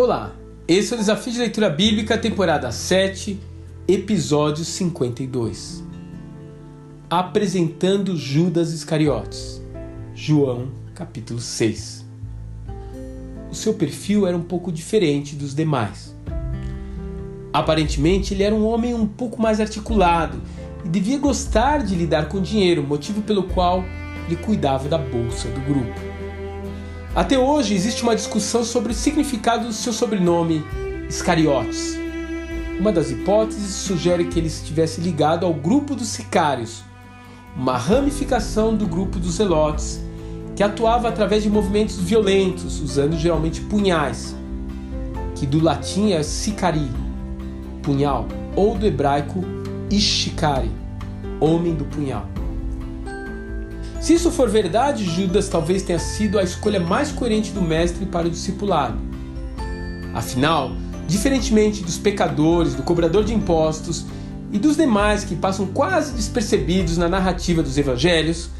Olá, esse é o Desafio de Leitura Bíblica, temporada 7, episódio 52. Apresentando Judas Iscariotes, João, capítulo 6. O seu perfil era um pouco diferente dos demais. Aparentemente, ele era um homem um pouco mais articulado e devia gostar de lidar com dinheiro, motivo pelo qual ele cuidava da bolsa do grupo. Até hoje existe uma discussão sobre o significado do seu sobrenome, Iscariotes. Uma das hipóteses sugere que ele estivesse ligado ao grupo dos sicários, uma ramificação do grupo dos zelotes, que atuava através de movimentos violentos, usando geralmente punhais, que do latim é sicari, punhal, ou do hebraico ishikari, homem do punhal. Se isso for verdade, Judas talvez tenha sido a escolha mais coerente do mestre para o discipulado. Afinal, diferentemente dos pecadores, do cobrador de impostos e dos demais que passam quase despercebidos na narrativa dos evangelhos,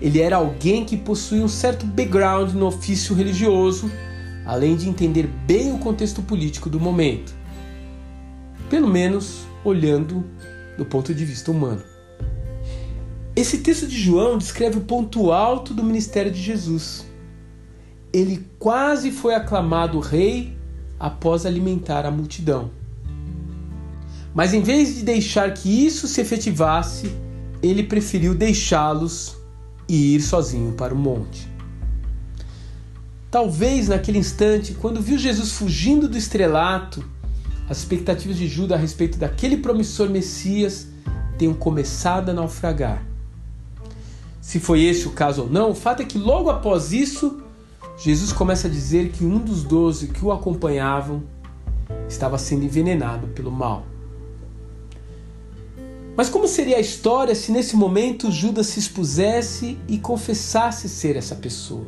ele era alguém que possuía um certo background no ofício religioso, além de entender bem o contexto político do momento. Pelo menos olhando do ponto de vista humano. Esse texto de João descreve o ponto alto do ministério de Jesus. Ele quase foi aclamado rei após alimentar a multidão. Mas em vez de deixar que isso se efetivasse, ele preferiu deixá-los e ir sozinho para o monte. Talvez naquele instante, quando viu Jesus fugindo do estrelato, as expectativas de Judas a respeito daquele promissor Messias tenham começado a naufragar. Se foi esse o caso ou não, o fato é que logo após isso, Jesus começa a dizer que um dos doze que o acompanhavam estava sendo envenenado pelo mal. Mas como seria a história se nesse momento Judas se expusesse e confessasse ser essa pessoa?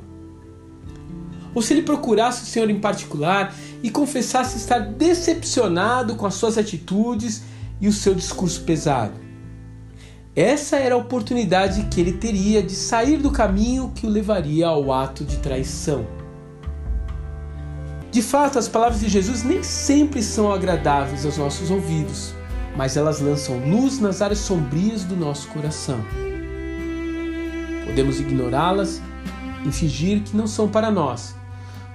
Ou se ele procurasse o Senhor em particular e confessasse estar decepcionado com as suas atitudes e o seu discurso pesado? Essa era a oportunidade que ele teria de sair do caminho que o levaria ao ato de traição. De fato, as palavras de Jesus nem sempre são agradáveis aos nossos ouvidos, mas elas lançam luz nas áreas sombrias do nosso coração. Podemos ignorá-las e fingir que não são para nós.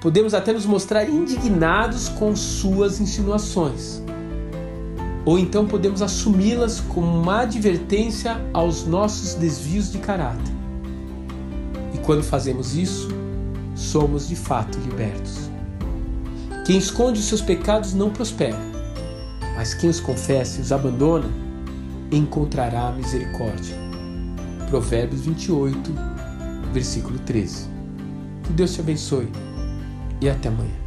Podemos até nos mostrar indignados com suas insinuações ou então podemos assumi-las como uma advertência aos nossos desvios de caráter. E quando fazemos isso, somos de fato libertos. Quem esconde os seus pecados não prospera, mas quem os confessa e os abandona encontrará misericórdia. Provérbios 28, versículo 13. Que Deus te abençoe e até amanhã.